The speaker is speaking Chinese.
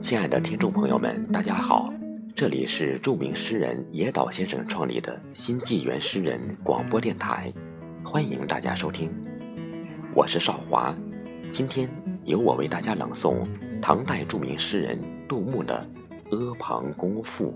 亲爱的听众朋友们大家好这里是著名诗人野岛先生创立的新纪元诗人广播电台欢迎大家收听。我是少华今天由我为大家朗诵唐代著名诗人杜牧的阿房宫赋。